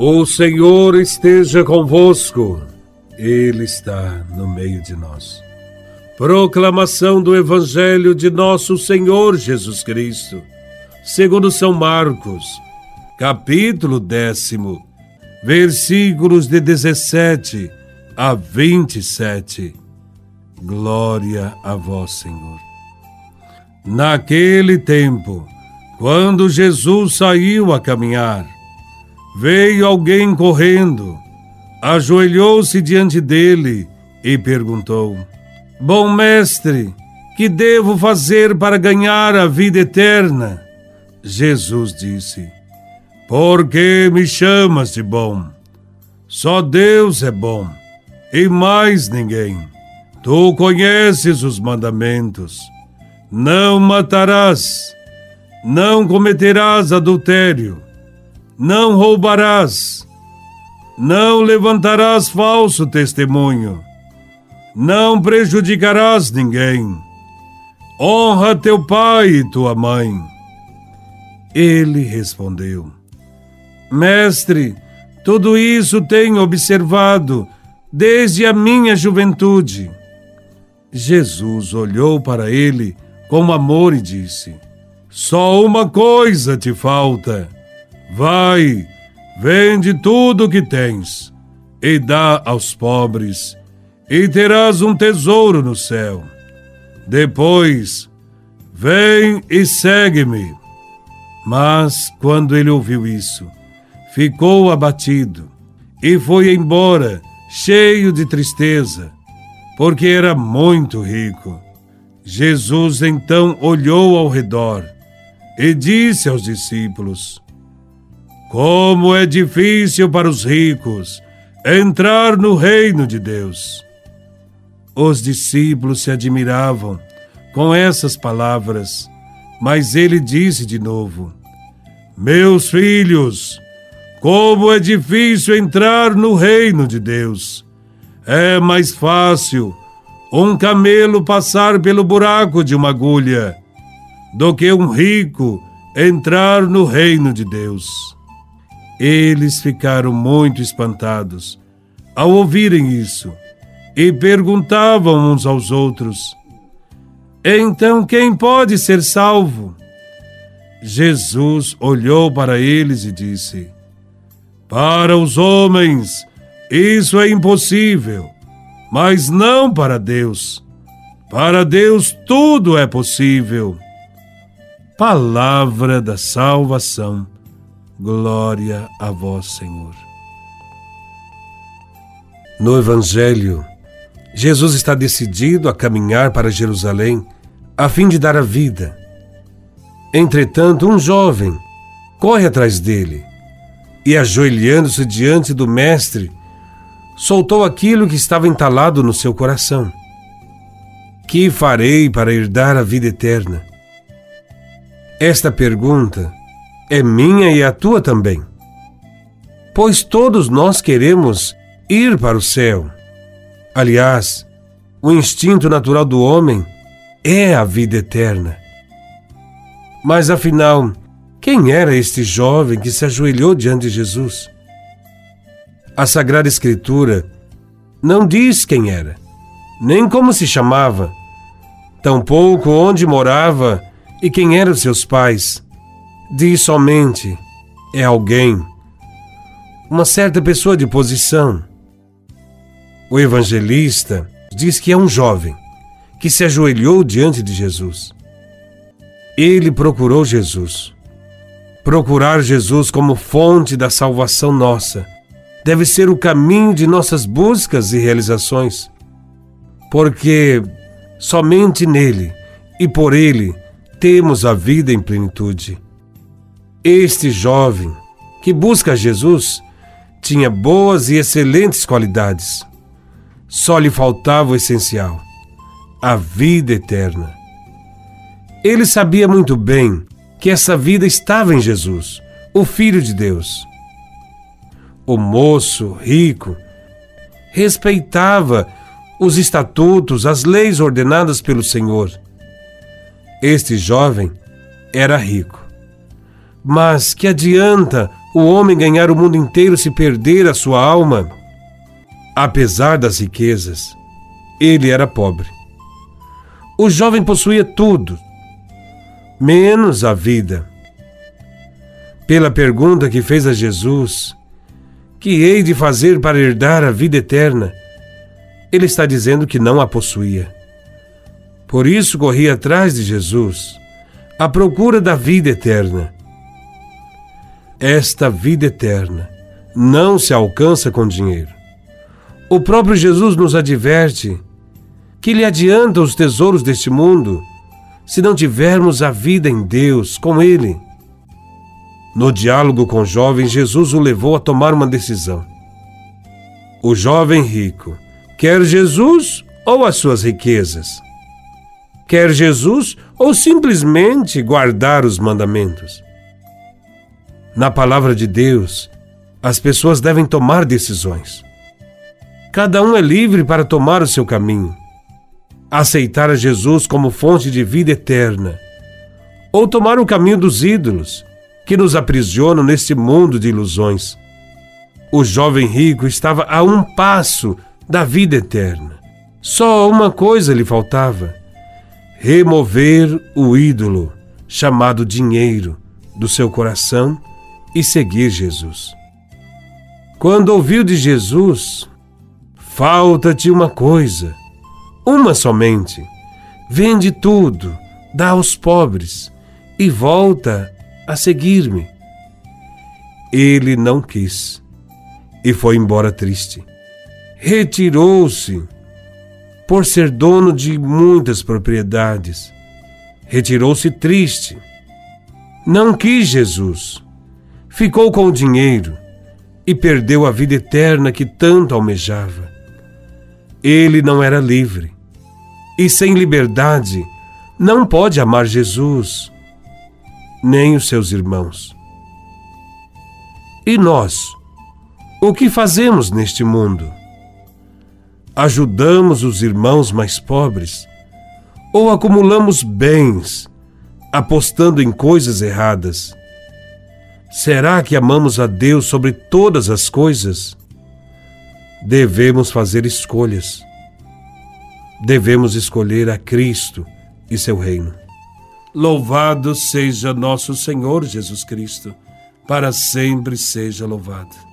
O Senhor esteja convosco, Ele está no meio de nós. Proclamação do Evangelho de Nosso Senhor Jesus Cristo, segundo São Marcos, capítulo décimo, versículos de 17 a 27. Glória a Vós, Senhor. Naquele tempo, quando Jesus saiu a caminhar, Veio alguém correndo, ajoelhou-se diante dele e perguntou: Bom mestre, que devo fazer para ganhar a vida eterna? Jesus disse: Por que me chamas de bom? Só Deus é bom e mais ninguém. Tu conheces os mandamentos: não matarás, não cometerás adultério não roubarás, não levantarás falso testemunho, não prejudicarás ninguém. Honra teu pai e tua mãe. Ele respondeu: Mestre, tudo isso tenho observado desde a minha juventude. Jesus olhou para ele com amor e disse: Só uma coisa te falta Vai, vende tudo o que tens e dá aos pobres, e terás um tesouro no céu. Depois, vem e segue-me. Mas, quando ele ouviu isso, ficou abatido e foi embora, cheio de tristeza, porque era muito rico. Jesus então olhou ao redor e disse aos discípulos: como é difícil para os ricos entrar no reino de Deus. Os discípulos se admiravam com essas palavras, mas ele disse de novo: Meus filhos, como é difícil entrar no reino de Deus. É mais fácil um camelo passar pelo buraco de uma agulha do que um rico entrar no reino de Deus. Eles ficaram muito espantados ao ouvirem isso e perguntavam uns aos outros: Então quem pode ser salvo? Jesus olhou para eles e disse: Para os homens isso é impossível, mas não para Deus. Para Deus tudo é possível. Palavra da salvação. Glória a vós, Senhor. No Evangelho, Jesus está decidido a caminhar para Jerusalém a fim de dar a vida. Entretanto, um jovem corre atrás dele e, ajoelhando-se diante do Mestre, soltou aquilo que estava entalado no seu coração: Que farei para herdar a vida eterna? Esta pergunta é minha e a tua também. Pois todos nós queremos ir para o céu. Aliás, o instinto natural do homem é a vida eterna. Mas afinal, quem era este jovem que se ajoelhou diante de Jesus? A Sagrada Escritura não diz quem era, nem como se chamava, tampouco onde morava e quem eram seus pais diz somente é alguém, uma certa pessoa de posição. O evangelista diz que é um jovem que se ajoelhou diante de Jesus. Ele procurou Jesus. Procurar Jesus como fonte da salvação nossa deve ser o caminho de nossas buscas e realizações, porque somente nele e por ele temos a vida em plenitude. Este jovem que busca Jesus tinha boas e excelentes qualidades. Só lhe faltava o essencial: a vida eterna. Ele sabia muito bem que essa vida estava em Jesus, o Filho de Deus. O moço rico respeitava os estatutos, as leis ordenadas pelo Senhor. Este jovem era rico mas que adianta o homem ganhar o mundo inteiro se perder a sua alma? Apesar das riquezas, ele era pobre. O jovem possuía tudo, menos a vida. Pela pergunta que fez a Jesus, que hei de fazer para herdar a vida eterna? Ele está dizendo que não a possuía. Por isso corri atrás de Jesus, à procura da vida eterna. Esta vida eterna não se alcança com dinheiro. O próprio Jesus nos adverte que lhe adianta os tesouros deste mundo se não tivermos a vida em Deus, com Ele. No diálogo com o jovem, Jesus o levou a tomar uma decisão. O jovem rico quer Jesus ou as suas riquezas? Quer Jesus ou simplesmente guardar os mandamentos? Na palavra de Deus, as pessoas devem tomar decisões. Cada um é livre para tomar o seu caminho. Aceitar a Jesus como fonte de vida eterna, ou tomar o caminho dos ídolos, que nos aprisionam neste mundo de ilusões. O jovem rico estava a um passo da vida eterna. Só uma coisa lhe faltava: remover o ídolo chamado dinheiro do seu coração e seguir Jesus. Quando ouviu de Jesus, falta-te uma coisa, uma somente. Vende tudo, dá aos pobres e volta a seguir-me. Ele não quis e foi embora triste. Retirou-se por ser dono de muitas propriedades. Retirou-se triste. Não quis Jesus. Ficou com o dinheiro e perdeu a vida eterna que tanto almejava. Ele não era livre. E sem liberdade, não pode amar Jesus nem os seus irmãos. E nós, o que fazemos neste mundo? Ajudamos os irmãos mais pobres ou acumulamos bens apostando em coisas erradas? Será que amamos a Deus sobre todas as coisas? Devemos fazer escolhas. Devemos escolher a Cristo e seu reino. Louvado seja nosso Senhor Jesus Cristo, para sempre seja louvado.